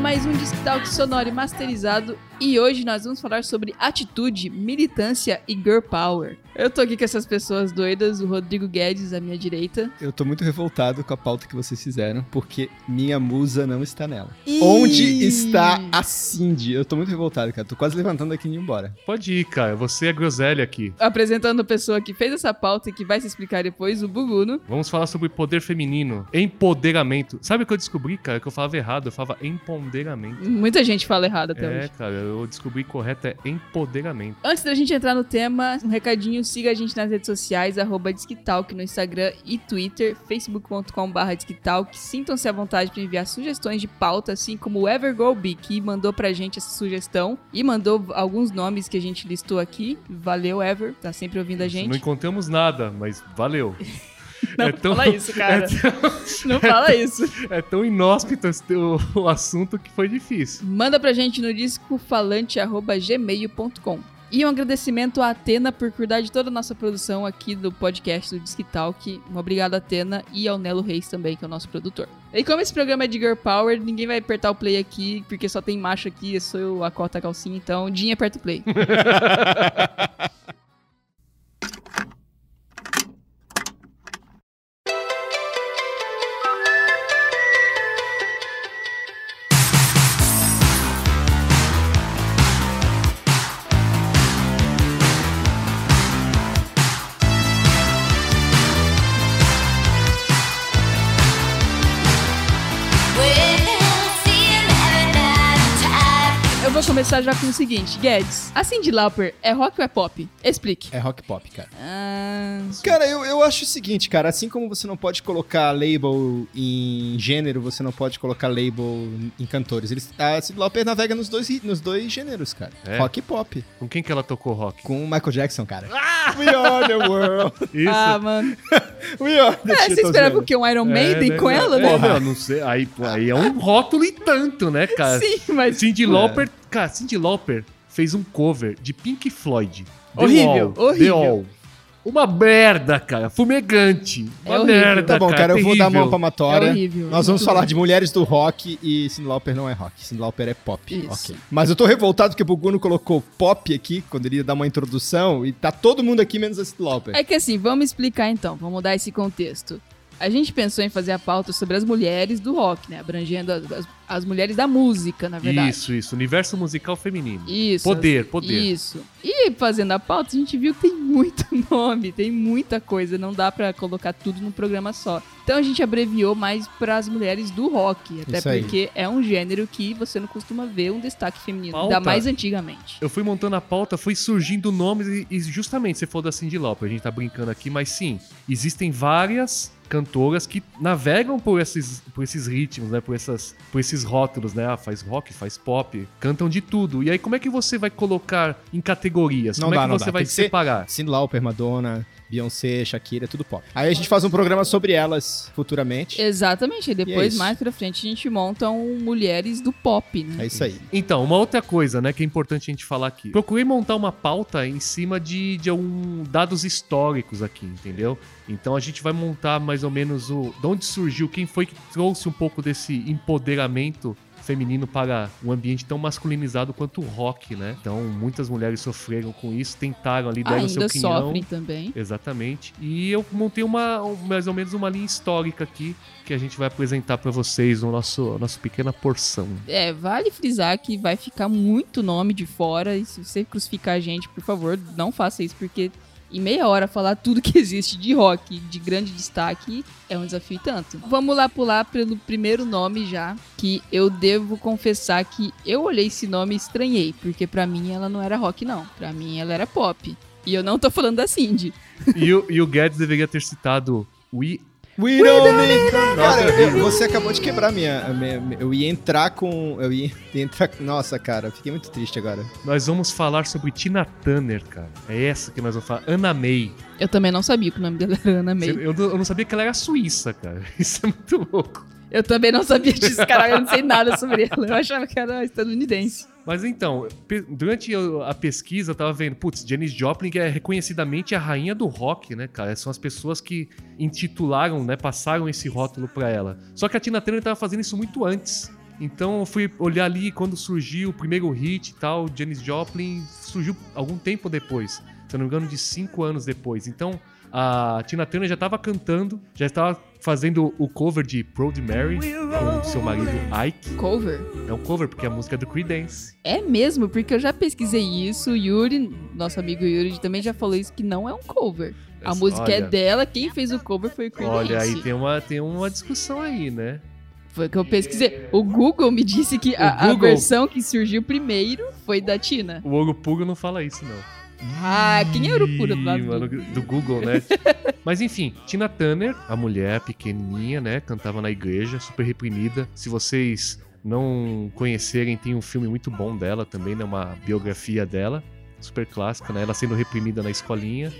mais um Disc Talk sonoro e masterizado e hoje nós vamos falar sobre atitude, militância e girl power. Eu tô aqui com essas pessoas doidas, o Rodrigo Guedes à minha direita. Eu tô muito revoltado com a pauta que vocês fizeram, porque minha musa não está nela. Ih! Onde está a Cindy? Eu tô muito revoltado, cara. Tô quase levantando aqui e indo embora. Pode ir, cara. Você é groselha aqui. Apresentando a pessoa que fez essa pauta e que vai se explicar depois, o Buguno. Vamos falar sobre poder feminino, empoderamento. Sabe o que eu descobri, cara? Que eu falava errado. Eu falava empoderamento. Muita gente fala errado até É, hoje. cara, eu descobri correto é empoderamento. Antes da gente entrar no tema, um recadinho, siga a gente nas redes sociais, arroba Disquitalk no Instagram e Twitter, facebook.com.br Disquitalk. Sintam-se à vontade para enviar sugestões de pauta, assim como o Evergoby, que mandou pra gente essa sugestão e mandou alguns nomes que a gente listou aqui. Valeu, Ever, tá sempre ouvindo a Não gente. encontramos nada, mas valeu. Não é tão- fala isso, cara. É tão, Não fala isso. é tão inóspito o, o assunto que foi difícil. Manda pra gente no discofalante.gmail.com. E um agradecimento à Atena por cuidar de toda a nossa produção aqui do podcast do Disque Talk. Um obrigado, Atena, e ao Nelo Reis também, que é o nosso produtor. E como esse programa é de Girl Power, ninguém vai apertar o play aqui, porque só tem macho aqui, eu sou a cota calcinha, então Dinha aperta o play. começar já com o seguinte, Guedes, a Cyndi Lauper é rock ou é pop? Explique. É rock pop, cara. Ah, Cara, eu, eu acho o seguinte, cara. Assim como você não pode colocar label em gênero, você não pode colocar label em cantores. Eles, a Cyndi Lauper navega nos dois, nos dois gêneros, cara. É? Rock e pop. Com quem que ela tocou rock? Com o Michael Jackson, cara. We are the world. Isso. ah, mano. We are the É, você esperava o quê? Um Iron Maiden né, com ela, é, né? não, não sei. Aí, aí é um rótulo e tanto, né, cara? Sim, mas... Cindy Lauper, cara, Cindy Lauper fez um cover de Pink Floyd. The Horrível, Wall, horrível. The Wall. Uma merda, cara. Fumegante. Uma É merda, Tá bom, cara, eu vou dar a mão terrível. pra Matória. É horrível. Nós vamos falar de mulheres do rock e Cyndi Lauper não é rock. Cyndi Lauper é pop. Isso. Ok. Mas eu tô revoltado porque o Buguno colocou pop aqui, quando ele ia dar uma introdução, e tá todo mundo aqui menos a Cyndi Lauper. É que assim, vamos explicar então, vamos dar esse contexto. A gente pensou em fazer a pauta sobre as mulheres do rock, né? Abrangendo as, as- as mulheres da música, na verdade. Isso, isso. Universo musical feminino. Isso. Poder, as- poder. Isso. E fazendo a pauta, a gente viu que tem muito nome, tem muita coisa, não dá pra colocar tudo num programa só. Então a gente abreviou mais pras mulheres do rock, até Isso aí. porque é um gênero que você não costuma ver um destaque feminino, Pauta. ainda mais antigamente. Eu fui montando a pauta, foi surgindo nomes e, e justamente você falou da Cindy Lauper, a gente tá brincando aqui, mas sim, existem várias cantoras que navegam por esses, por esses ritmos, né, por, essas, por esses rótulos, né, ah, faz rock, faz pop, cantam de tudo. E aí como é que você vai colocar em categorias? Não como dá, é que não você dá. vai Tem separar? Cyndi Lauper, Madonna, Beyoncé, Shakira, tudo pop. Aí a gente faz um programa sobre elas futuramente. Exatamente, e E é depois, mais pra frente, a gente monta um mulheres do pop, né? É isso aí. Então, uma outra coisa, né, que é importante a gente falar aqui. Procurei montar uma pauta em cima de, de um, dados históricos aqui, entendeu? Então a gente vai montar mais ou menos o. De onde surgiu, quem foi que trouxe um pouco desse empoderamento feminino para um ambiente tão masculinizado quanto o rock, né? Então, muitas mulheres sofreram com isso, tentaram ali dar o seu Ainda opinião. sofrem também. Exatamente. E eu montei uma, um- mais ou menos uma linha histórica aqui que a gente vai apresentar para vocês no nosso nossa pequena porção. É, vale frisar que vai ficar muito nome de fora. E se você crucificar a gente, por favor, não faça isso, porque em meia hora falar tudo que existe de rock, de grande destaque, é um desafio e tanto. Vamos lá pular pelo primeiro nome já, que eu devo confessar que eu olhei esse nome e estranhei, porque pra mim ela não era rock, não. Pra mim ela era pop. E eu não tô falando da Cindy. E o, e o Guedes deveria ter citado We We don't need... Cara, eu- você acabou de quebrar minha, a minha- minha- Eu ia entrar com... Eu ia entrar... Nossa, cara, fiquei muito triste agora. Nós vamos falar sobre Tina Turner, cara. É essa que nós vamos falar. Ana May. Eu também não sabia que o nome dela era Ana May. Eu, não- eu não sabia que ela era suíça, cara. Isso é muito louco. Eu também não sabia disso, caralho, eu não sei nada sobre ela. Eu achava que era estadunidense. Mas então, durante a pesquisa eu tava vendo, putz, Janis Joplin é reconhecidamente a rainha do rock, né, cara? São as pessoas que intitularam, né, passaram esse rótulo pra ela. Só que a Tina Turner tava fazendo isso muito antes. Então eu fui olhar ali quando surgiu o primeiro hit e tal, Janis Joplin surgiu algum tempo depois, se eu não me engano, de cinco anos depois. Então a Tina Turner já estava cantando, já estava fazendo o cover de Proud Mary com seu marido Ike. Cover? É um cover porque é a música do Creedence. É mesmo, porque eu já pesquisei isso. O Yuri, nosso amigo Yuri, também já falou isso que não é um cover. A música é olha- dela, quem fez o cover foi o Creedence. Olha, aí tem uma, tem uma discussão aí, né? Foi o que eu pesquisei. O Google me disse que a, a Google- versão que surgiu primeiro foi da Tina. O Ouro Puro não fala isso, não. Ah, quem é o puro do lado mano, do Google, né? Mas enfim, Tina Turner, a mulher pequenininha, né? Cantava na igreja, super reprimida. Se vocês não conhecerem, tem um filme muito bom dela também, né? Uma biografia dela, super clássica, né? Ela sendo reprimida na escolinha.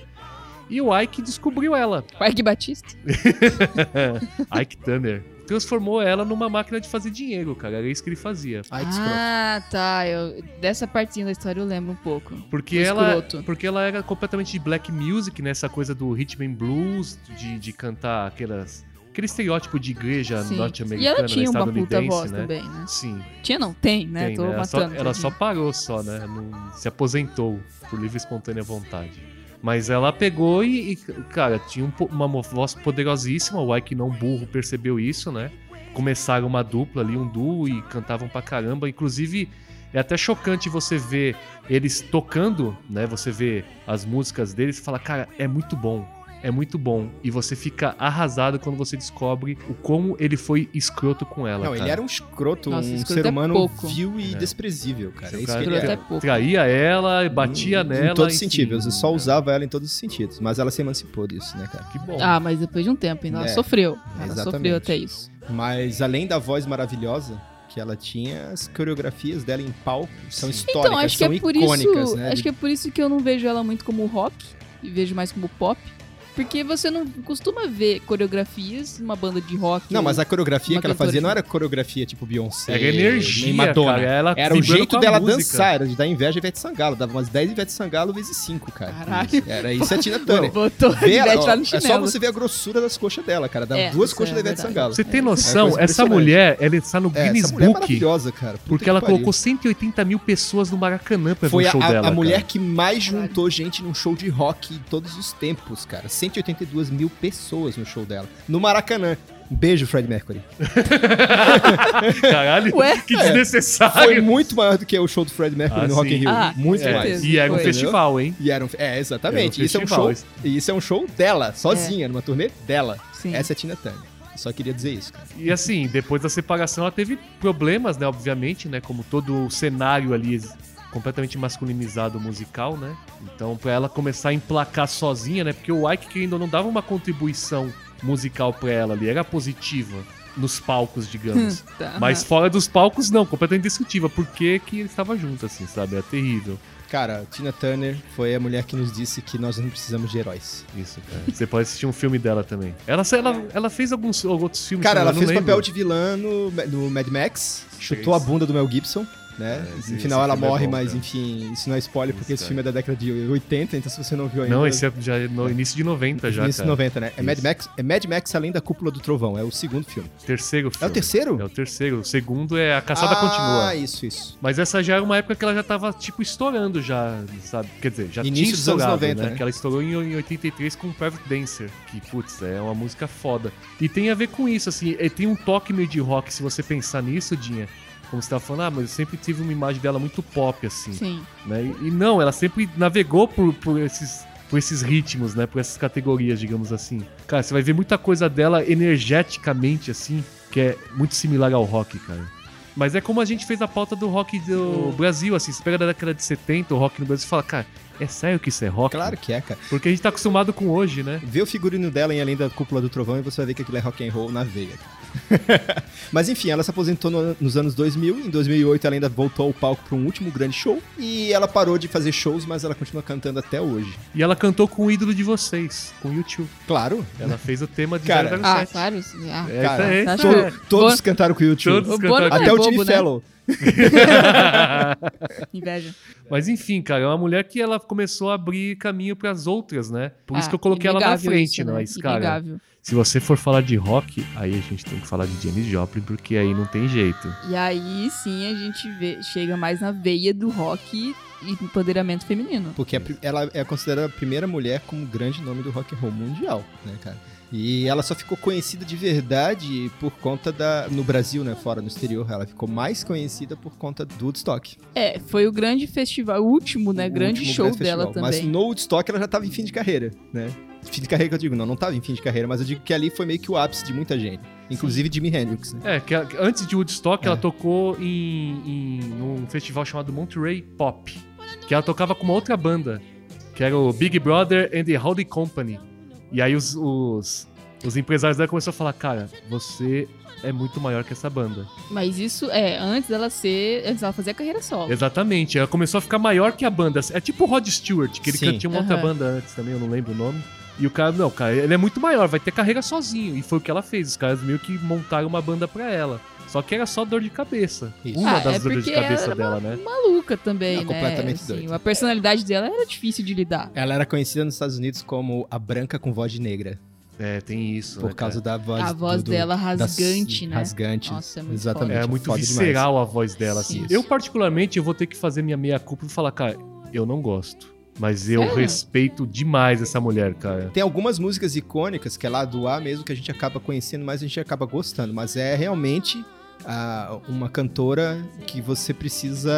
E o Ike descobriu ela. Ike Batista? Ike Turner. Transformou ela numa máquina de fazer dinheiro, cara. Era isso que ele fazia. Ai, que. Ah, tá. Eu, dessa partezinha da história eu lembro um pouco. Porque O ela, porque ela era completamente de black music, né? Essa coisa do rhythm and blues, de, de cantar aquelas, aquele estereótipo de igreja norte-americana, E ela tinha uma puta estadunidense, voz né? também, né? Sim, Tinha não? Tem, né? tem, Tô né? Ela, só, matando. ela só parou só, né? Não, se aposentou por livre e espontânea vontade. Mas ela pegou e, e, cara, tinha um uma voz poderosíssima. O Ike não burro percebeu isso, né? Começaram uma dupla ali, um duo, e cantavam pra caramba. Inclusive, é até chocante você ver eles tocando, né? Você vê as músicas deles e fala, cara, é muito bom. É muito bom. E você fica arrasado quando você descobre o como ele foi escroto com ela. Não, cara. ele era um escroto, Nossa, um escroto ser é humano pouco. vil e É. desprezível, cara. É isso cara que ele Escroto era. é pouco. Traía ela, batia nela. Em todos os sentidos. Eu só usava ela em todos os sentidos. Mas ela se emancipou disso, né, cara? Que bom. Ah, mas depois de um tempo, ainda ela É, sofreu. Ela exatamente. sofreu até isso. Mas além da voz maravilhosa que ela tinha, as coreografias dela em palco são Sim. históricas, Então, acho que são é por icônicas, isso. né? Acho que é por isso que eu não vejo ela muito como rock e vejo mais como pop. Porque você não costuma ver coreografias numa banda de rock. Não, mas a coreografia que ela fazia não era coreografia tipo Beyoncé, Era energia, nem Madonna. cara. Ela Era o jeito dela música. dançar, era de dar inveja a Ivete Sangalo. Dava umas 10 Ivete Sangalo vezes 5, cara. Caralho. Era isso a Tina Turner. Botou a Vê ela, Ivete ó, lá no é só chinelo. você ver a grossura das coxas dela, cara. Dá É, duas coxas é da Ivete. Sangalo. Você tem É noção? coisa essa impressionante. mulher, ela está no É, Guinness essa é Book. maravilhosa, cara. Puta Porque que ela pariu. colocou 180 mil pessoas no Maracanã pra ver Foi o a, show a- dela. a mulher cara. que mais juntou gente num show de rock em todos os tempos, cara. 182 mil pessoas no show dela. No Maracanã. Um beijo, Fred Mercury. Caralho, Ué? que Foi desnecessário. muito maior do que o show do Fred Mercury Ah, no Rock in. Rio. Ah, muito É, mais. e era um Foi. festival, hein? E era um, é, exatamente. Um isso, é um show, e isso é um show dela, sozinha, numa turnê dela. Sim. Essa é a Tina Turner. Só queria dizer isso, cara. E assim, depois da separação, ela teve problemas, né? Obviamente, né? Como todo o cenário ali completamente masculinizado musical, né? Então, pra ela começar a emplacar sozinha, né? Porque o Ike, querendo ou não, dava uma contribuição musical pra ela ali, era positiva nos palcos, digamos. Tá, Mas aham. fora dos palcos, não, completamente destrutiva. Por que que ele estava junto, assim, sabe? É terrível. Cara, Tina Turner foi a mulher que nos disse que nós não precisamos de heróis. Isso, cara. Você pode assistir um filme dela também. Ela, ela, ela fez alguns outros filmes. Cara, ela fez lembro. papel de vilã no, no Mad Max, chutou a bunda do Mel Gibson, né? É, esse- no final ela filme é morre, bom, mas cara. enfim, isso não é spoiler porque Isso, esse filme é da década de 80, então se você não viu ainda. Não, esse é já é no início de 90 já, Início de cara. 90, né? É Mad. Max, é Mad Max Além da Cúpula do Trovão, é o segundo filme. Terceiro É o filme. terceiro? É o terceiro. O segundo é A Caçada ah, Continua. isso, isso. Mas essa já era uma época que ela já tava, tipo, estourando já, sabe? Quer dizer, já Início tinha dos anos estourado, 90, né? Que ela estourou em, em 83 com Private Dancer, que, putz, é uma música foda. E tem a ver com isso, assim, e tem um toque meio de rock, se você pensar nisso, Dinha. Como você tava falando, ah, mas eu sempre tive uma imagem dela muito pop, assim. Sim. né? E, e não, ela sempre navegou por, por esses por esses ritmos, né? Por essas categorias, digamos assim. Cara, você vai ver muita coisa dela energeticamente, assim, que é muito similar ao rock, cara. Mas é como a gente fez a pauta do rock do Brasil, assim. Você pega da década de 70, o rock no Brasil e fala, cara, é sério que isso é rock? Claro que é, cara. Porque a gente tá acostumado com hoje, né? Vê o figurino dela em Além da Cúpula do Trovão e você vai ver que aquilo é rock and roll na veia. Mas enfim, ela se aposentou no- nos anos 2000. Em 2008 ela ainda voltou ao palco para um último grande show. E ela parou de fazer shows, mas ela continua cantando até hoje. E ela cantou com o ídolo de vocês, com o YouTube. Claro. Ela fez o tema de Cara, 007. Ah, claro. sim, ah. É, Cara, isso isso aí. To- todos Bo- cantaram com o YouTube. Todos cantaram. Até é o Jimmy né? Fallon. Inveja. Mas enfim, cara, é uma mulher que ela começou a abrir caminho pras outras, né? Por isso Ah, que eu coloquei ela na frente, isso, né? mas, cara, Inegável. Se você for falar de rock, aí a gente tem que falar de Janis Joplin, porque aí não tem jeito. E aí sim a gente vê, chega mais na veia do rock e empoderamento feminino. Porque ela é considerada a primeira mulher como grande nome do rock and roll mundial, né, cara? E ela só ficou conhecida de verdade por conta da. No Brasil, né? Fora no exterior. Ela ficou mais conhecida por conta do Woodstock. É, foi o grande festival, o último, né? O grande último show grande dela festival. Mas também. no Woodstock ela já tava em fim de carreira, né? Fim de carreira que eu digo, não, não tava em fim de carreira, mas eu digo que ali foi meio que o ápice de muita gente. Inclusive Jimi Hendrix, né? É, que antes de Woodstock, É. ela tocou em, em num festival chamado Monterey Pop. Que ela tocava com uma outra banda, que era o Big Brother and the Howdy Company. E aí os, os, os empresários dela começaram a falar, cara, você é muito maior que essa banda. Mas isso é antes dela ser. Antes dela fazer a carreira solo. Exatamente, ela começou a ficar maior que a banda. É tipo o Rod Stewart, que ele Sim. tinha uma outra Aham. banda antes também, eu não lembro o nome. E o cara, não, cara, ele é muito maior, vai ter carreira sozinho. E foi o que ela fez. Os caras meio que montaram uma banda pra ela. Só que era só dor de cabeça. Isso. Uma Ah, das é dores de cabeça ela dela, né? Maluca também, Não, né? completamente Assim, doida. A personalidade dela era difícil de lidar. Ela era conhecida nos Estados Unidos como a branca com voz de negra. É, tem isso. Por né, causa da voz A voz do- do- dela das- rasgante, né? Rasgante. Nossa, é muito Exatamente. cara? É muito foda demais. visceral a voz dela, assim. Sim. Eu, particularmente, eu vou ter que fazer minha meia-culpa e falar, cara, eu não gosto. Mas eu Sério? respeito demais essa mulher, cara. Tem algumas músicas icônicas que é lá do A mesmo que a gente acaba conhecendo, mas a gente acaba gostando. Mas é realmente ah, uma cantora que você precisa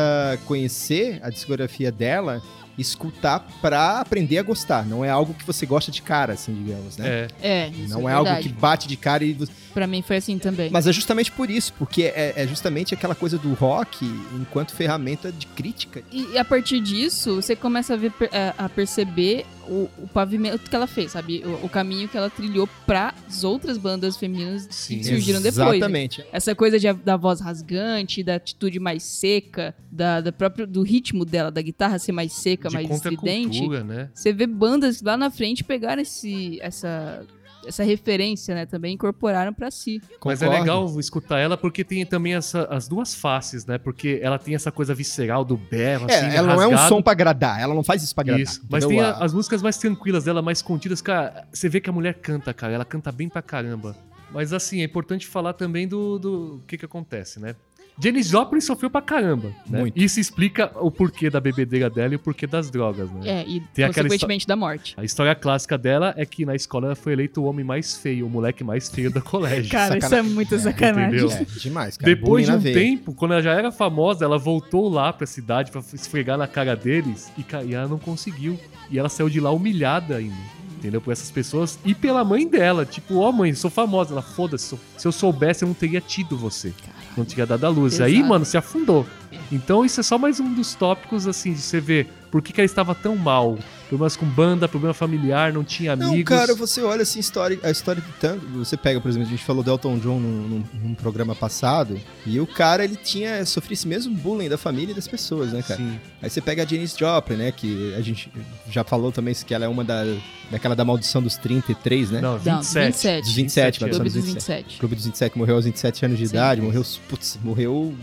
conhecer a discografia dela, escutar pra aprender a gostar. Não é algo que você gosta de cara, assim, digamos, né? É. É, isso Não é, é, algo que bate de cara e você... Pra mim foi assim também. Mas é justamente por isso, porque é, é justamente aquela coisa do rock enquanto ferramenta de crítica. E, e a partir disso, você começa a, ver, a- a perceber o, o pavimento que ela fez, sabe? O, o caminho que ela trilhou para as outras bandas femininas Sim. que surgiram depois. né? Exatamente. Essa coisa de- da voz rasgante, da atitude mais seca, da, da própria, do ritmo dela, da guitarra ser mais seca, De mais estridente. né? Você vê bandas lá na frente pegaram esse, essa, essa referência, né? Também incorporaram pra si. Mas é legal escutar ela porque tem também essa, as duas faces, né? Porque ela tem essa coisa visceral do berro, assim, É, ela não é um rasgado. som pra agradar, ela não faz isso pra agradar. Isso. Mas tem a- as músicas mais tranquilas dela, mais contidas. Cara, você vê que a mulher canta, cara. Ela canta bem pra caramba. Mas assim, é importante falar também do, do que que acontece, né? Janis Joplin sofreu pra caramba, né? Muito. Isso explica o porquê da bebedeira dela e o porquê das drogas, né? É, e Tem consequentemente da morte. A história clássica dela é que na escola ela foi eleito o homem mais feio, o moleque mais feio da colégio. Cara, isso é muita sacanagem. entendeu? É, demais, cara. Depois de um na veia. tempo, quando ela já era famosa, ela voltou lá pra cidade pra esfregar na cara deles e, e ela não conseguiu. E ela saiu de lá humilhada ainda. Entendeu? Por essas pessoas e pela mãe dela. Tipo, ó, mãe, sou famosa. Ela, foda-se, se eu soubesse, eu não teria tido você. Não teria dado a luz. Pesado. Aí, mano, se afundou. Então, isso é só mais um dos tópicos, assim, de você ver por que, que ela estava tão mal. Problemas com banda, problema familiar, não tinha amigos. Não, cara, você olha assim história, a história de tanto. Você pega, por exemplo, a gente falou do Elton John num, num- num programa passado, e o cara ele tinha sofrido esse mesmo bullying da família e das pessoas, né, cara? Sim. Aí você pega a Janis Joplin, né, que a gente já falou também que ela é uma da daquela da maldição dos 33, né? Não, Não, 27. 27. Dos 27, mas Clube dos dos 27. 27. Clube dos 27 que morreu aos 27 anos de Sim. idade, morreu, putz, morreu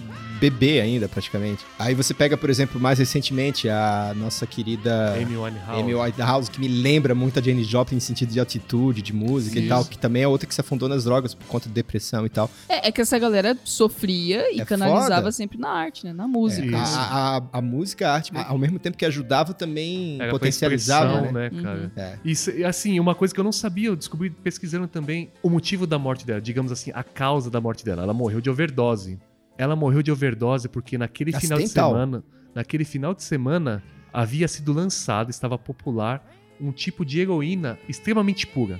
bebê ainda, praticamente. Aí você pega, por exemplo, mais recentemente, a nossa querida Amy Winehouse. Amy Winehouse, que me lembra muito a Janis Joplin em sentido de altitude, de música e Isso. tal, que também é outra que se afundou nas drogas por conta de depressão e tal. É, é que essa galera sofria e É canalizava foda. sempre na arte, né? Na música. Isso. A, a, a música, a arte, ao mesmo tempo que ajudava, também Era potencializava, né? né, cara? É. Isso, e, assim, uma coisa que eu não sabia, eu descobri pesquisando também o motivo da morte dela, digamos assim, a causa da morte dela. Ela morreu de overdose. Ela morreu de overdose porque naquele final de Acidental. semana, naquele final de semana havia sido lançado, estava popular um tipo de heroína extremamente pura.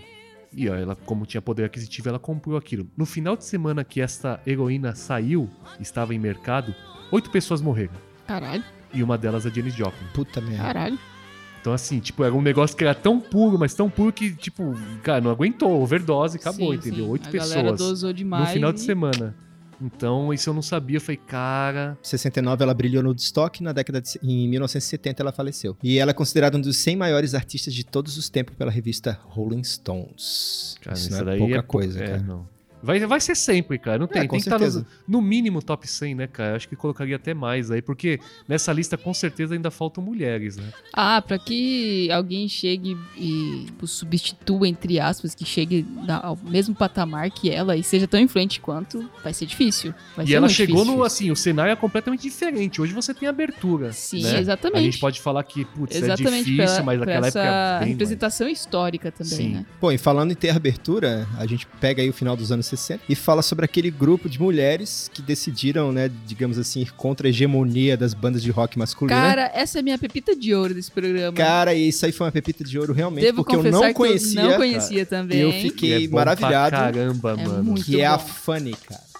E ela, como tinha poder aquisitivo, ela comprou aquilo. No final de semana que essa heroína saiu, estava em mercado, oito pessoas morreram. Caralho, E uma delas é Janis Joplin. Puta merda. caralho. Então, assim, tipo, era um negócio que era tão puro, mas tão puro que, tipo, cara, não aguentou, overdose, acabou, Sim, entendeu? sim. Oito A galera pessoas dosou no demais. final de e- semana. Então, isso eu não sabia, falei, cara. 69 ela brilhou no Woodstock, na década de, em 1970 ela faleceu. E ela é considerada um dos 100 maiores artistas de todos os tempos pela revista Rolling Stones. Cara, isso isso não é pouca é coisa, é, cara. não. Vai, vai ser sempre, cara. Não tem. É, com tem que estar certeza. no, no mínimo top 100, né, cara? Acho que colocaria até mais aí, porque nessa lista com certeza ainda faltam mulheres, né? Ah, pra que alguém chegue e tipo, substitua, entre aspas, que chegue na- ao mesmo patamar que ela e seja tão influente quanto, vai ser difícil. Vai e ser ela muito chegou difícil. no, assim, o cenário é completamente diferente. Hoje você tem abertura. Sim, né? exatamente. A gente pode falar que, putz, é Exatamente, difícil, pela, mas naquela essa época é bem mais. representação histórica também, Sim. né? Bom, e falando em ter abertura, a gente pega aí o final dos anos 60 e fala sobre aquele grupo de mulheres que decidiram, né, digamos assim, ir contra a hegemonia das bandas de rock masculina. Cara, essa é a minha pepita de ouro desse programa. Cara, e isso aí foi uma pepita de ouro realmente, Devo porque eu não conhecia. que eu não conhecia também. eu E fiquei é bom maravilhado. Caramba, É mano. que é a bom. Funny, cara.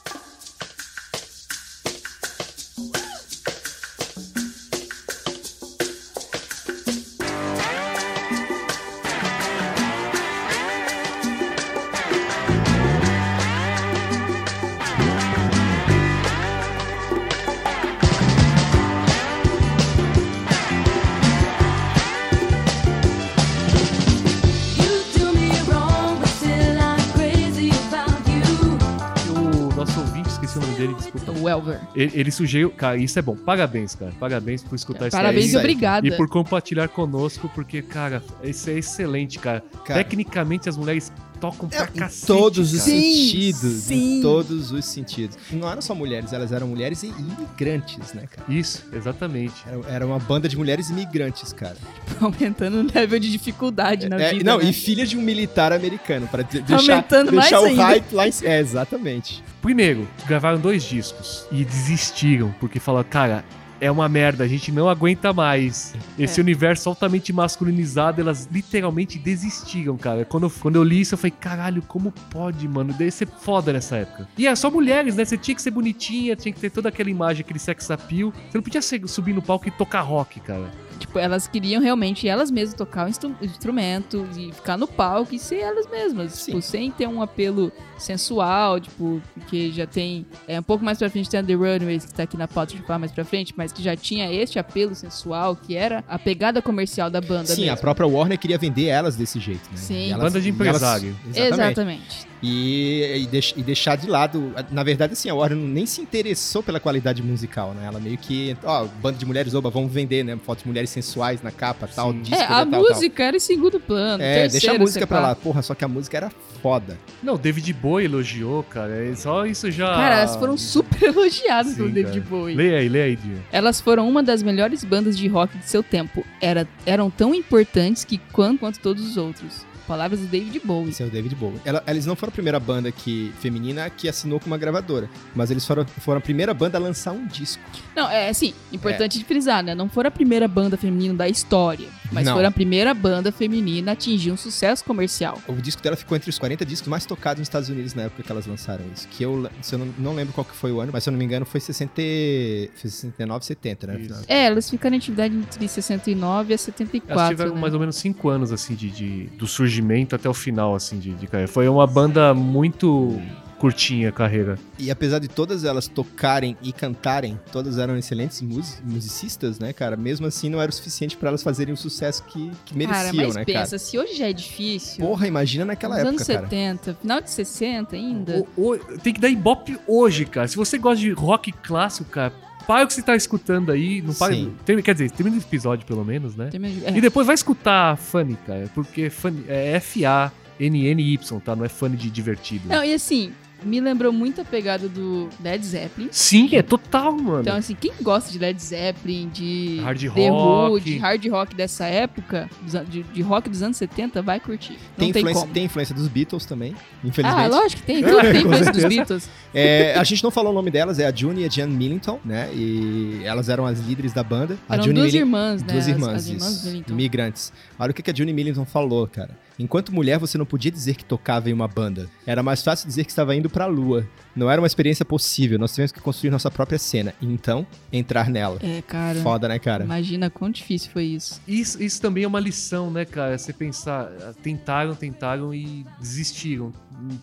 Ele, ele sugeriu, cara, isso é bom. Parabéns, cara. Parabéns por escutar isso Parabéns isso e aí. obrigada. E por compartilhar conosco, porque, cara, isso é excelente, cara. Cara. Tecnicamente as mulheres tocam pra Em cacete. todos os cara. sentidos. sim. Em todos os sentidos. Não eram só mulheres, elas eram mulheres e imigrantes, né, cara? Isso, exatamente. Era, era uma banda de mulheres imigrantes, cara. Aumentando o nível de dificuldade na É, vida. não, né? e filha de um militar americano, para de- deixar, Aumentando mais deixar o ainda. hype lá em É, exatamente. Primeiro, gravaram dois discos e desistiram, porque falaram, cara, é uma merda, a gente não aguenta mais. Esse É. universo altamente masculinizado, elas literalmente desistiram, cara. Quando eu, quando eu li isso, eu falei, caralho, como pode, mano? Deve ser foda nessa época. E é só mulheres, né? Você tinha que ser bonitinha, tinha que ter toda aquela imagem, aquele sex appeal. Você não podia subir no palco e tocar rock, cara. Tipo, elas queriam realmente elas mesmas tocar o instru- instrumento e ficar no palco e ser elas mesmas. Tipo, sem ter um apelo sensual, tipo, porque já tem. É um pouco mais pra frente tem The Runaways, que tá aqui na pauta de falar mais pra frente, mas que já tinha este apelo sensual, que era a pegada comercial da banda Sim, mesmo. a própria Warner queria vender elas desse jeito, né? Sim. Elas- Banda de e elas- empresário. exatamente. Exatamente. E, e, deix- e deixar de lado. Na verdade, assim, a Warner nem se interessou pela qualidade musical, né? Ela meio que. Ó, banda de mulheres, oba, vamos vender, né? Fotos de mulheres sensuais na capa, tal, disco, É, a tal, música era em segundo plano. tal. É, deixa a terceiro, música pra lá. lá. Porra, só que a música era foda. Não, David Bowie elogiou, cara. é Só isso já. Cara, elas foram super elogiadas pelo David cara. Bowie. Leia aí, leia aí, Dinho. Elas foram uma das melhores bandas de rock de seu tempo. Era, eram tão importantes que quanto, quanto todos os outros. Palavras do David Bowie. Esse é o David Bowie. Ela- eles não foram a primeira banda que, feminina que assinou com uma gravadora, mas eles foram, foram a primeira banda a lançar um disco. Não, é assim, importante de frisar, né? Não foram a primeira banda feminina da história, mas Não. foram a primeira banda feminina a atingir um sucesso comercial. O disco dela ficou entre os 40 discos mais tocados nos Estados Unidos na época que elas lançaram isso. Que eu, se eu não, não lembro qual que foi o ano, mas se eu não me engano foi 60, e- foi 69, 70, né? Isso. É, elas ficaram em atividade entre 69 a 74. Elas tiveram né? mais ou menos cinco anos, assim, de, de- do surgimento até o final, assim, de, de carreira. Foi uma banda muito curtinha a carreira. E apesar de todas elas tocarem e cantarem, todas eram excelentes mus- musicistas, né, cara? Mesmo assim não era o suficiente pra elas fazerem o sucesso que, que mereciam, Cara, mas né, pensa, cara? se hoje já é difícil. Porra, imagina naquela época, anos cara. 70, final de 60 ainda. O- o- tem que dar ibope hoje, cara. Se você gosta de rock clássico, cara, para o que você tá escutando aí. Não para, tem- quer dizer, termina o episódio pelo menos, né? Termina é. E depois vai escutar Funny, cara. Porque Funny é F-A-N-N-Y, tá? Não é Funny de divertido. Não, e assim, me lembrou muito a pegada do Led Zeppelin. Sim, é total, mano. Então, assim, quem gosta de Led Zeppelin, de Hard The Who, rock. de hard rock dessa época, de, de rock dos anos 70, vai curtir. Não Tem tem, influência, como. tem influência dos Beatles também, ah, infelizmente. lógico que tem. Tudo tem influência dos. Beatles. É, a gente não falou o nome delas, é a June e a Jan Millington, né? E elas eram as líderes da banda. A Eram June duas Milling- irmãs, né? Duas as- irmãs, as, irmãs isso. Millington. Imigrantes. Olha o que que a June Millington falou, cara. Enquanto mulher, você não podia dizer que tocava em uma banda. Era mais fácil dizer que estava indo pra lua. Não era uma experiência possível. Nós tivemos que construir nossa própria cena. E então, entrar nela. É, cara. Foda, né, cara? Imagina quão difícil foi isso. Isso, isso também é uma lição, né, cara? Você pensar, tentaram, tentaram e desistiram.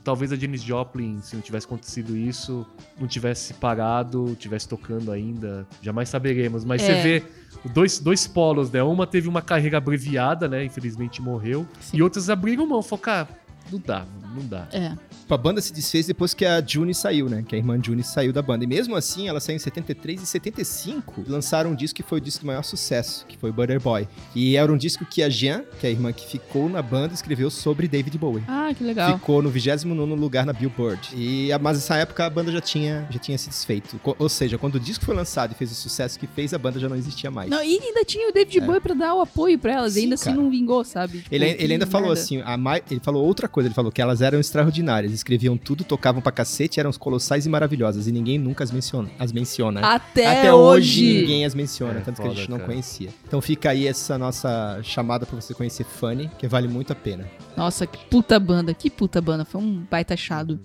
Talvez a Janis Joplin, se não tivesse acontecido isso, não tivesse parado, tivesse tocando ainda, jamais saberemos. Mas É. você vê dois, dois polos, né? Uma teve uma carreira abreviada, né? Infelizmente morreu. Sim. E outras abriram mão, falaram, cara, não dá, não dá. É. A banda se desfez depois que a Juni saiu, né? Que a irmã Juni saiu da banda. E mesmo assim, ela saiu em 73 e 75. Lançaram um disco que foi o disco de maior sucesso, que foi Butter Boy. E era um disco que a Jean, que é a irmã que ficou na banda, escreveu sobre David Bowie. Ah, que legal. Ficou no 29 lugar na Billboard. E, mas nessa época a banda já tinha, já tinha se desfeito. Ou seja, quando o disco foi lançado e fez o sucesso que fez, a banda já não existia mais. Não, e ainda tinha o David Bowie pra dar o apoio pra elas. Sim, e ainda assim cara. não vingou, sabe? Tipo, Ele, ele ainda falou merda. assim, a ele falou outra coisa, ele falou que elas eram extraordinárias, escreviam tudo, tocavam pra cacete, eram colossais e maravilhosas, e ninguém nunca as menciona. As menciona. Até, hoje. ninguém as menciona, É, tanto que a foda, gente não cara. conhecia. Então fica aí essa nossa chamada pra você conhecer Funny, que vale muito a pena. Nossa, que puta banda, que puta banda. Foi um baita achado.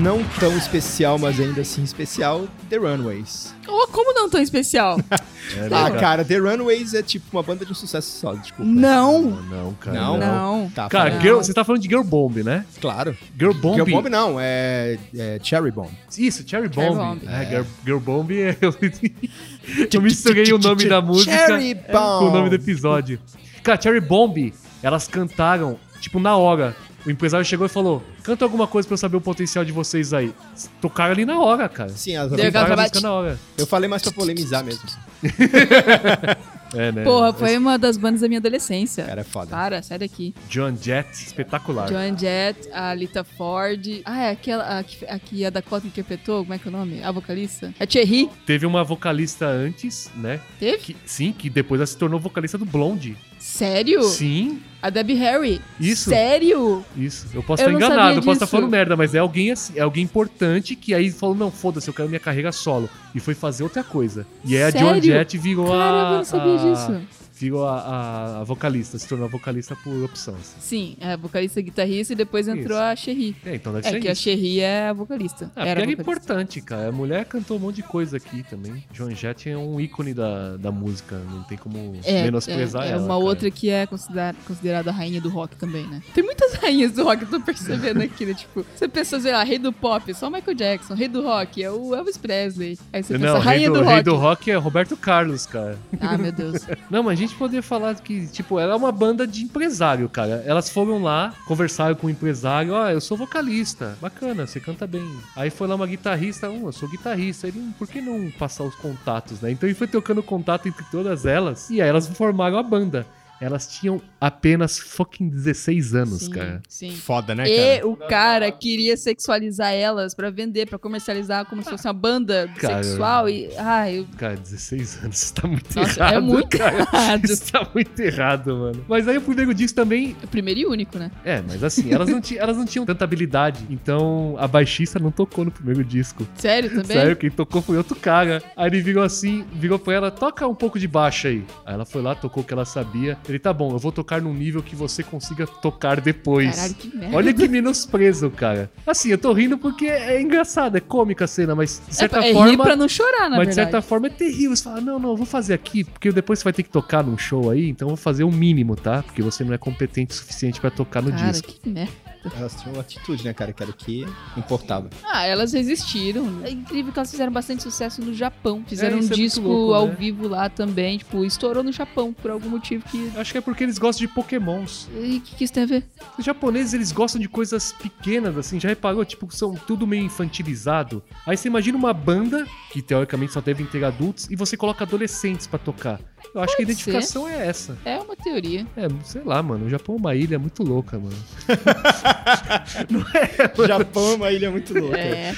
Não tão especial, mas ainda assim especial, The Runaways. Oh, como não tão especial? É, Ah, cara. The Runaways é tipo uma banda de um sucesso só, desculpa. não. Não, cara. Não? Não. Tá, Cara, girl, você tá falando de Girl Bomb, né? claro. Girl Bomb. Girl Bomb não, é, é Cherry Bomb. Isso, Cherry Cherry Bomb. Bomb. É, Girl, Girl Bomb é. Eu misturei o nome da música Cherry com o nome do Bomb. episódio. Cara, Cherry Bomb, elas cantaram, tipo, na hora. O empresário chegou e falou: canta alguma coisa pra eu saber o potencial de vocês aí. Tocaram ali na hora, cara. Sim, as- Cantaram a música na hora. eu falei mais pra polemizar mesmo. É, né? Porra, foi uma das bandas da minha adolescência. Cara, é foda. Para, sai daqui. John Jett, espetacular. Joan Jett, a Lita Ford. Ah, é aquela a que, a que a Dakota interpretou, como é que é o nome? A vocalista? A Thierry. Teve uma vocalista antes, né? Teve? Que- sim, que depois ela se tornou vocalista do Blonde. Sério? Sim, A Debbie Harry. Isso. Sério? isso. Eu posso estar enganado, eu posso estar falando merda, mas é alguém assim, é alguém importante que aí falou: não, foda-se, eu quero minha carreira solo. E foi fazer outra coisa. E aí a Joan Sério? Jett virou Caramba, a. eu não sabia a- disso. Virou a, a- a vocalista, se tornou a vocalista por opção. assim. Sim, é a vocalista guitarrista e depois entrou Isso. a Cherry. É, então deve É ser que a isso. Cherry é a vocalista. Ah, Era a era importante, cara. A mulher cantou um monte de coisa aqui também. Joan Jett é um ícone da, da música, não tem como É, menosprezar é, é ela. uma cara. outra que é considerada, considerada a rainha do rock também, né? Tem muitas rainhas do rock, eu tô percebendo aqui, né? Tipo, você pensa, sei lá, rei do pop, só Michael Jackson, rei do rock, é o Elvis Presley. Aí você pensa, Não, rei rainha do, do, rei rock. do rock é Roberto Carlos, cara. Ah, meu Deus. Não, mas a gente poderia falar que, tipo, ela é uma banda de empresário, cara. Elas foram lá, conversaram com o empresário, ó, eu sou vocalista, bacana, você canta bem. Aí foi lá uma guitarrista, um, eu sou guitarrista. Ele, "Hum, por que não passar os contatos, né? Então ele foi trocando contato entre todas elas, e aí elas formaram a banda. Elas tinham apenas fucking 16 anos, sim, cara. sim. Foda, né, E cara? o cara queria sexualizar elas pra vender, pra comercializar como se fosse uma banda Cara. sexual e. Ai, eu... Cara, 16 anos, isso tá muito Nossa, errado. é muito cara. errado. Isso tá muito errado, mano. Mas aí o primeiro disco também É o primeiro e único, né? É, mas assim, elas não, elas não tinham tanta habilidade. Então a baixista não tocou no primeiro disco. Sério também? Sério, quem tocou foi outro cara. Aí ele virou assim, virou pra ela, toca um pouco de baixo aí. Aí ela foi lá, tocou o que ela sabia. Ele, tá bom, eu vou tocar num nível que você consiga tocar depois. Caralho, que merda. Olha que menosprezo, cara. Assim, eu tô rindo porque é engraçado, é cômica a cena, mas de certa é, é forma. rir pra não chorar, na mas de verdade. certa forma é terrível. Você fala, não, não, eu vou fazer aqui, porque depois você vai ter que tocar num show aí, então eu vou fazer o mínimo, tá? Porque você não é competente o suficiente pra tocar no Cara, disco. que merda. Elas tinham uma atitude, né, cara, que era o que importava. Ah, elas resistiram. É incrível que elas fizeram bastante sucesso no Japão. Fizeram É, um é disco louco, ao né? vivo lá também. Tipo, estourou no Japão por algum motivo que. Acho que é porque eles gostam de pokémons. E o que, que isso tem a ver? Os japoneses, eles gostam de coisas pequenas, assim, já reparou? Tipo, são tudo meio infantilizado. Aí você imagina uma banda, que teoricamente só devem ter adultos, e você coloca adolescentes pra tocar. Eu acho que a identificação é essa. É uma teoria. É, sei lá, mano. O Japão é uma ilha muito louca, mano. O Japão é uma ilha muito louca. É.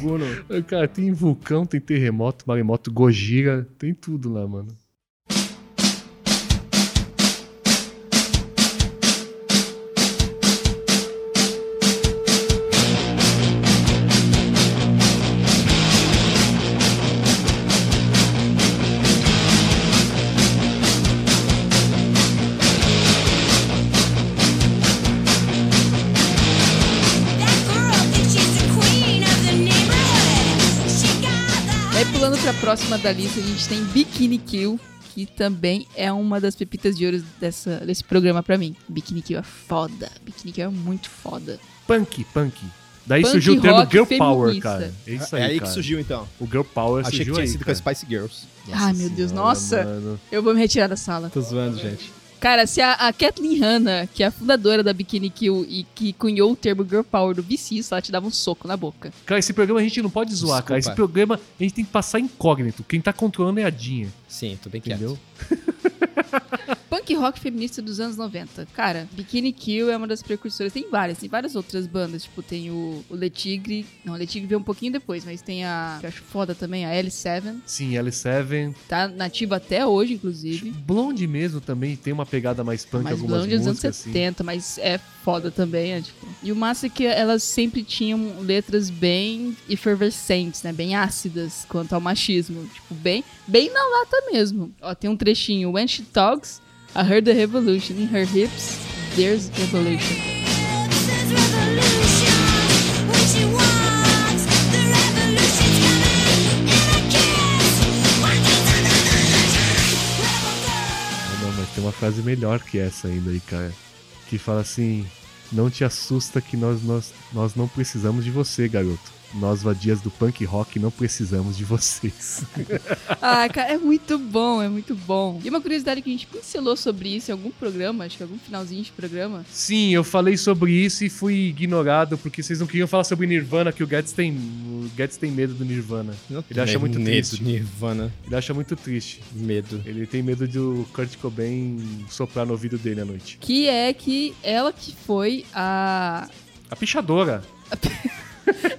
Guno. Cara, tem vulcão, tem terremoto, maremoto, Gojira, tem tudo lá, mano. Próxima da lista, a gente tem Bikini Kill. que também é uma das pepitas de ouro dessa, desse programa pra mim. Bikini Kill é foda. Bikini Kill é muito foda. Punk, punk. Daí Punk surgiu o termo Girl Power, feminista. cara. É isso é aí, aí que cara. surgiu, então. O Girl Power Achei que surgiu tinha aí, sido com cara. as Spice Girls. Ai, meu Deus, Senhora, nossa. mano. Eu vou me retirar da sala. Tô zoando, gente. Cara, se a, a Kathleen Hanna, que é a fundadora da Bikini Kill e que cunhou o termo Girl Power do VC, ela te dava um soco na boca. Cara, esse programa a gente não pode zoar, cara. Esse Desculpa. programa a gente tem que passar incógnito. Quem tá controlando é a Dinha, Sim, tô bem quieto. entendeu? Punk rock feminista dos anos 90. Cara, Bikini Kill é uma das precursoras. Tem várias, tem várias outras bandas. Tipo, tem o, o Le Tigre. Não, o Le Tigre veio um pouquinho depois, mas tem a. Que eu acho foda também, a L7. Sim, L7. Tá nativa até hoje, inclusive. Blonde mesmo também tem uma pegada mais punk Mas algumas Blonde é dos anos músicas, assim. 70, mas é foda também, é, tipo. E o massa é que elas sempre tinham letras bem efervescentes, né? Bem ácidas quanto ao machismo. Tipo, bem, bem na lata mesmo. Ó, tem um trechinho. When she talks, I heard the revolution. In her hips, there's revolution. Ah, Não, mas tem uma frase melhor que essa ainda aí, cara. Que fala assim: Não te assusta que nós, nós, nós não precisamos de você, garoto. Nós, vadias do punk rock, não precisamos de vocês. Ah, cara, é muito bom, é muito bom. E uma curiosidade que a gente pincelou sobre isso em algum programa, acho que algum finalzinho de programa. Sim, eu falei sobre isso e fui ignorado porque vocês não queriam falar sobre Nirvana, que o Guedes tem, o Guedes tem medo do Nirvana. Ele acha muito medo, triste. Nirvana. Ele acha muito triste. Medo. Ele tem medo do Kurt Cobain soprar no ouvido dele à noite. Que é que ela que foi a A pichadora.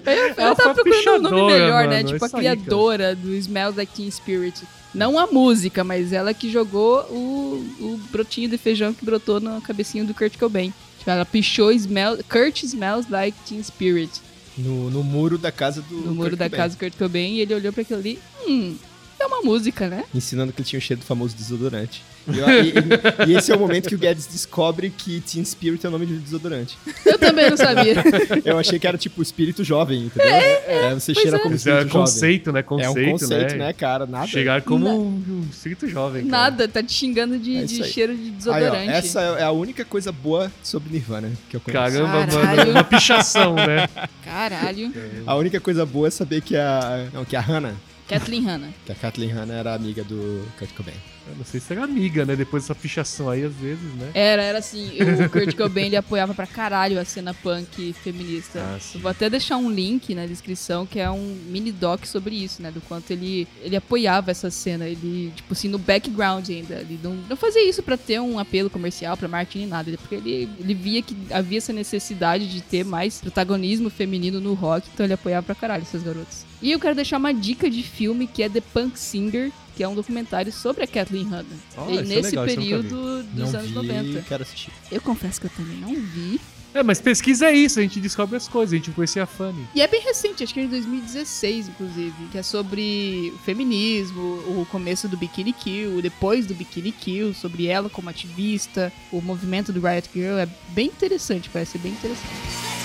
Eu, eu Ela tava procurando um nome melhor, né? mano, Tipo, a aí, cara. criadora do Smells Like Teen Spirit. Não a música, mas ela que jogou o, o brotinho de feijão que brotou na cabecinha do Kurt Cobain. Tipo, ela pichou Smell, Kurt Smells Like Teen Spirit No, no muro da casa do. no muro Kurt da Cobain. casa do Kurt Cobain e ele olhou pra aquilo ali. Hum, é uma música, né? Ensinando que ele tinha o cheiro do famoso desodorante. E, e- e- esse é o momento que o Guedes descobre que Teen Spirit é o nome de desodorante. Eu também não sabia. Eu achei que era tipo espírito jovem, entendeu? É, você cheira como Esse é espírito jovem. conceito, né? É Conceito, um conceito, né? né, cara? Nada. Chegar como Na- um, um espírito jovem. cara. Nada, tá te xingando de, É de cheiro de Aí, ó, desodorante. essa é a única coisa boa sobre Nirvana que eu conheço. Caramba, Caralho. mano, uma pichação, né? Caralho. A única coisa boa é saber que a. Não, que a Hannah, Kathleen Hanna. que a Kathleen Hanna era amiga do Kurt Cobain. Eu não sei se era amiga, né? Depois dessa pichação aí, às vezes, né? Era, era assim, o Kurt Cobain ele apoiava pra caralho a cena punk feminista. Ah. Eu vou até deixar um link na descrição que é um mini doc sobre isso, né? Do quanto ele, ele apoiava essa cena, ele, tipo assim, no background ainda. Ele não, não fazia isso pra ter um apelo comercial, pra marketing nem nada, porque ele, ele via que havia essa necessidade de ter mais protagonismo feminino no rock, então ele apoiava pra caralho essas garotas. E eu quero deixar uma dica de filme que é The Punk Singer, que é um documentário sobre a Kathleen Hanna. Ah, e é nesse legal, eu nunca período dos não anos vi, 90. quero assistir. Eu confesso que eu também não vi. É, mas pesquisa é isso, a gente descobre as coisas, a gente conhecia a Fanny. E é bem recente, acho que é de 2016, inclusive, que é sobre o feminismo, o começo do Bikini Kill, o depois do Bikini Kill, sobre ela como ativista, o movimento do Riot Girl. É bem interessante, parece ser bem interessante.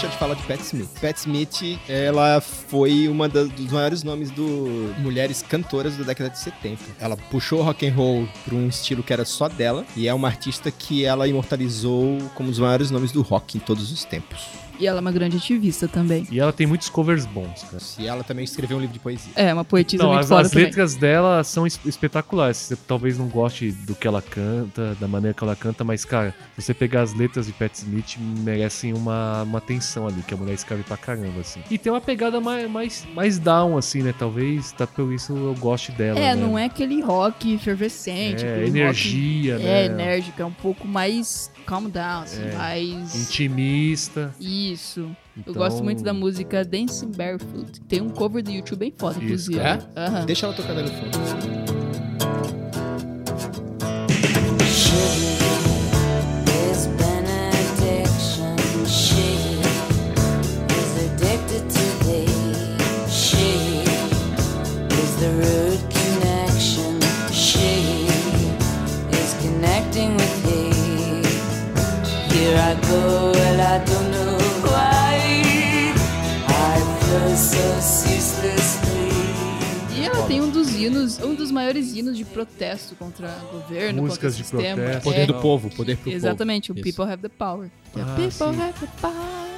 Deixar de falar de Pat Smith. Pat Smith, ela foi uma da- dos maiores nomes do mulheres cantoras da década de 70. Ela puxou rock and roll para um estilo que era só dela e é uma artista que ela imortalizou como os maiores nomes do rock em todos os tempos. E ela é uma grande ativista também. E ela tem muitos covers bons, cara. E ela também escreveu um livro de poesia. É, uma poetisa Não, muito as, foda as também. letras dela são es- espetaculares. Você talvez não goste do que ela canta, da maneira que ela canta, mas, cara, se você pegar as letras de Pat Smith, merecem uma, uma atenção ali, que a mulher escreve pra caramba, assim. E tem uma pegada mais, mais, mais down, assim, né? Talvez, tá por isso eu goste dela. É, né? não é aquele rock efervescente. É, aquele energia, rock, né? É, enérgico, é um pouco mais calm down, assim, É. mais... Intimista. Isso. Eu gosto Então- muito da música Dancing Barefoot. Tem um cover do YouTube bem foda, Isso, inclusive. Aham. Deixa ela tocando ali no fundo. Dos maiores hinos de protesto contra o governo, Músicas contra de o sistema. protesto. Poder É, do povo, poder pro Exatamente, o povo. Isso. People Have the Power. The Ah, people sim. have the power.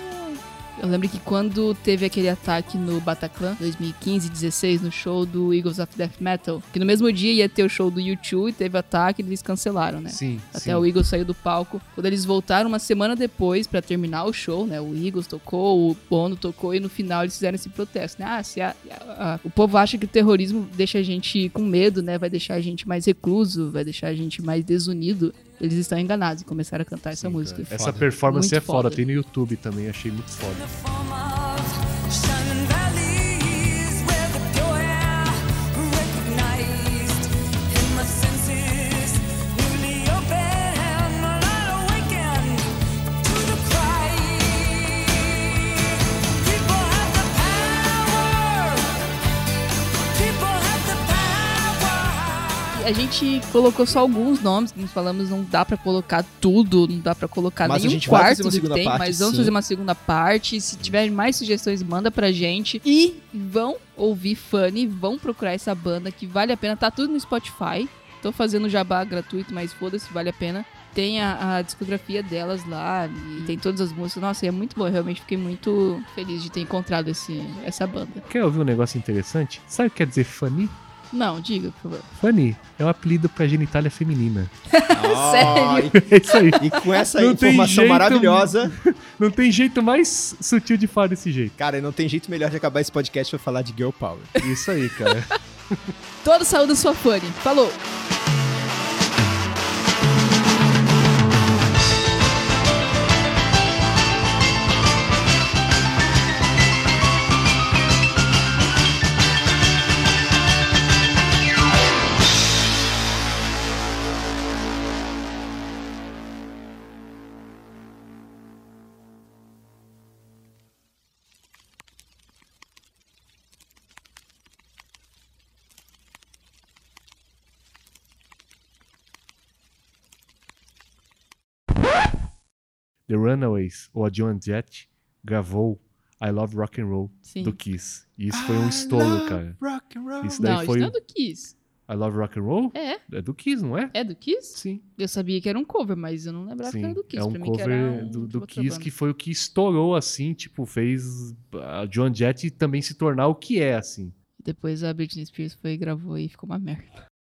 Eu lembro que quando teve aquele ataque no Bataclan, 2015 16, no show do Eagles of Death Metal, que no mesmo dia ia ter o show do U2 e teve ataque e eles cancelaram, né? Sim. Até sim. o Eagles saiu do palco. Quando eles voltaram uma semana depois pra terminar o show, né? O Eagles tocou, o Bono tocou e no final eles fizeram esse protesto, né? Ah, se a- a- a- o povo acha que o terrorismo deixa a gente com medo, né? Vai deixar a gente mais recluso, vai deixar a gente mais desunido. Eles estão enganados e começaram a cantar essa Sim, música. cara. Essa Foda. performance Muito é foda. foda. Tem no YouTube também, achei muito foda. A gente colocou só alguns nomes, como falamos, não dá pra colocar tudo, não dá pra colocar Mas a nenhum quarto uma do que segunda tem, parte, mas vamos sim. fazer uma segunda parte. Se tiver mais sugestões, manda pra gente. E vão ouvir Funny, vão procurar essa banda que vale a pena. Tá tudo no Spotify. Tô fazendo jabá gratuito, mas foda-se, vale a pena. Tem a, a discografia delas lá e tem todas as músicas. Nossa, e é muito bom. Eu realmente fiquei muito feliz de ter encontrado esse, essa banda. Quer ouvir um negócio interessante? Sabe o que quer dizer Fanny? Não, diga, por favor. Fanny é um apelido pra genitália feminina. Sério? É isso aí. E com essa Não informação jeito- maravilhosa, Não tem jeito mais sutil de falar desse jeito. cara, não tem jeito melhor de acabar esse podcast pra falar de Girl Power. Isso aí, cara. Toda saúde da sua Funny. Falou! The Runaways, ou a Joan Jett, gravou I Love Rock and Roll Sim. do Kiss. E isso foi um estouro, cara. Rock and roll. Isso daí Não, isso foi não é do Kiss. I Love Rock and Roll? É, É do Kiss, não é? é do Kiss? Sim. Eu sabia que era um cover, mas eu não lembrava que Sim, era do Kiss. é um pra mim que era cover um do, do Kiss banda. que foi o que estourou, assim, tipo, fez a Joan Jett também se tornar o que é, assim. Depois a Britney Spears foi e gravou e ficou uma merda.